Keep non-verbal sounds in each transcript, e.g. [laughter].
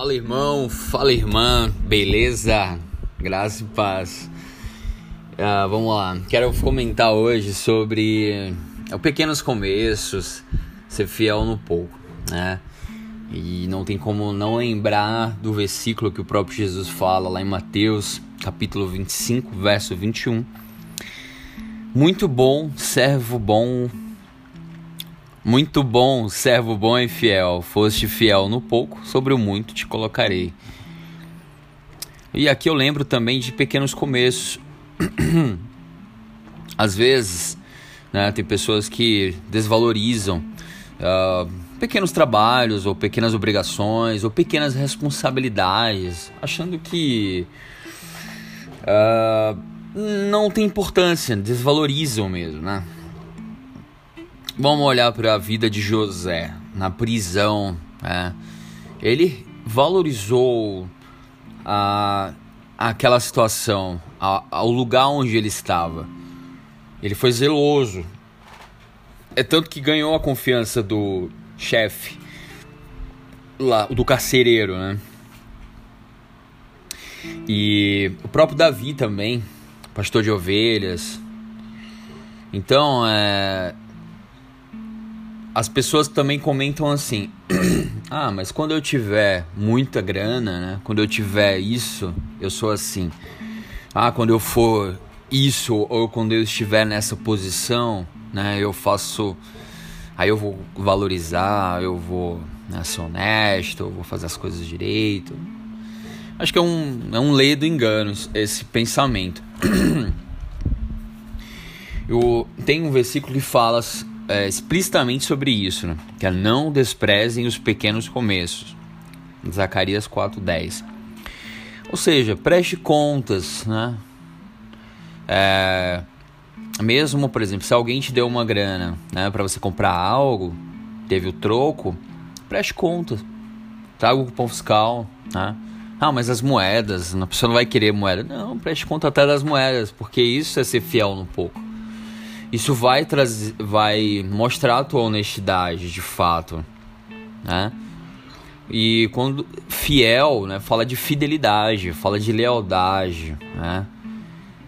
Fala irmão, fala irmã, beleza? Graça e paz. Uh, vamos lá, quero comentar hoje sobre uh, pequenos começos, ser fiel no pouco, né? E não tem como não lembrar do versículo que o próprio Jesus fala lá em Mateus, capítulo 25, verso 21. Muito bom, servo bom, muito bom, servo bom e fiel. Foste fiel no pouco, sobre o muito te colocarei. E aqui eu lembro também de pequenos começos. [clears throat] Às vezes, né, tem pessoas que desvalorizam uh, pequenos trabalhos, ou pequenas obrigações, ou pequenas responsabilidades, achando que uh, não tem importância, desvalorizam mesmo, né? Vamos olhar para a vida de José na prisão. Né? Ele valorizou a, aquela situação, a, ao lugar onde ele estava. Ele foi zeloso. É tanto que ganhou a confiança do chefe, lá, do carcereiro, né? E o próprio Davi também, pastor de ovelhas. Então, é, as pessoas também comentam assim: [clears throat] ah, mas quando eu tiver muita grana, né? Quando eu tiver isso, eu sou assim. Ah, quando eu for isso ou quando eu estiver nessa posição, né? Eu faço. Aí eu vou valorizar, eu vou né, ser honesto, eu vou fazer as coisas direito. Acho que é um, é um ledo engano esse pensamento. [clears throat] Eu, tem um versículo que fala é, explicitamente sobre isso, né? que é não desprezem os pequenos começos. Zacarias 4:10. Ou seja, preste contas, né? É, mesmo, por exemplo, se alguém te deu uma grana, né, para você comprar algo, teve o troco, preste contas. Traga o cupom fiscal, né? Ah, mas as moedas, a pessoa não vai querer moeda. Não, preste conta até das moedas, porque isso é ser fiel no pouco. Isso vai trazer, vai mostrar a tua honestidade, de fato, né? E quando fiel, né, fala de fidelidade, fala de lealdade, né?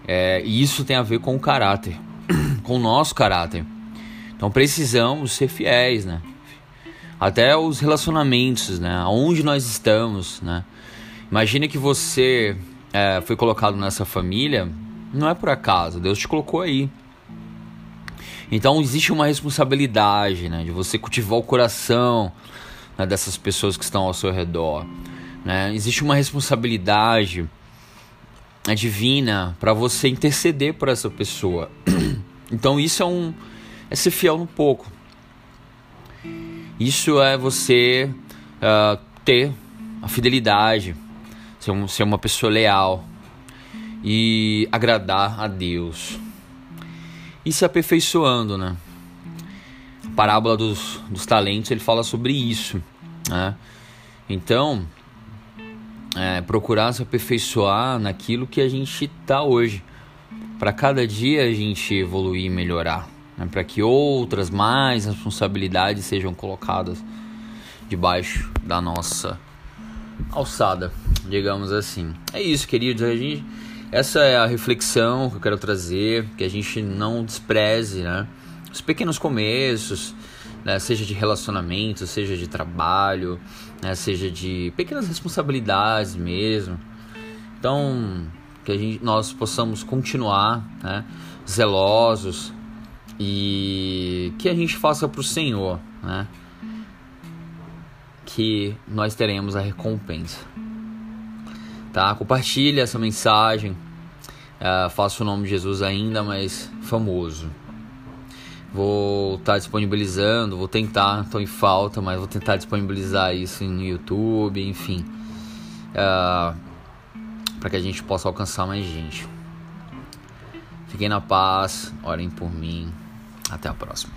É, e isso tem a ver com o caráter, [clears throat] com o nosso caráter. Então precisamos ser fiéis, né? Até os relacionamentos, né? Aonde nós estamos, né? Imagine que você é, foi colocado nessa família, não é por acaso, Deus te colocou aí. Então existe uma responsabilidade, né, de você cultivar o coração né, dessas pessoas que estão ao seu redor. Né? Existe uma responsabilidade né, divina para você interceder por essa pessoa. [clears throat] Então isso é um é ser fiel no pouco. Isso é você uh, ter a fidelidade, ser, um, ser uma pessoa leal e agradar a Deus e se aperfeiçoando, né? A parábola dos, dos talentos ele fala sobre isso, né? Então, é, procurar se aperfeiçoar naquilo que a gente está hoje, para cada dia a gente evoluir e melhorar, né? para que outras mais responsabilidades sejam colocadas debaixo da nossa alçada, digamos assim. É isso, queridos. A gente essa é a reflexão que eu quero trazer, que a gente não despreze, né? Os pequenos começos, né? seja de relacionamento, seja de trabalho, né? seja de pequenas responsabilidades mesmo. Então, que a gente, nós possamos continuar né? zelosos e que a gente faça para o Senhor, né? Que nós teremos a recompensa tá? Compartilhe essa mensagem. Uh, faço o nome de Jesus ainda mais famoso. Vou estar tá disponibilizando, vou tentar, estou em falta, mas vou tentar disponibilizar isso no YouTube, enfim, uh, para que a gente possa alcançar mais gente. Fiquem na paz, orem por mim. Até a próxima.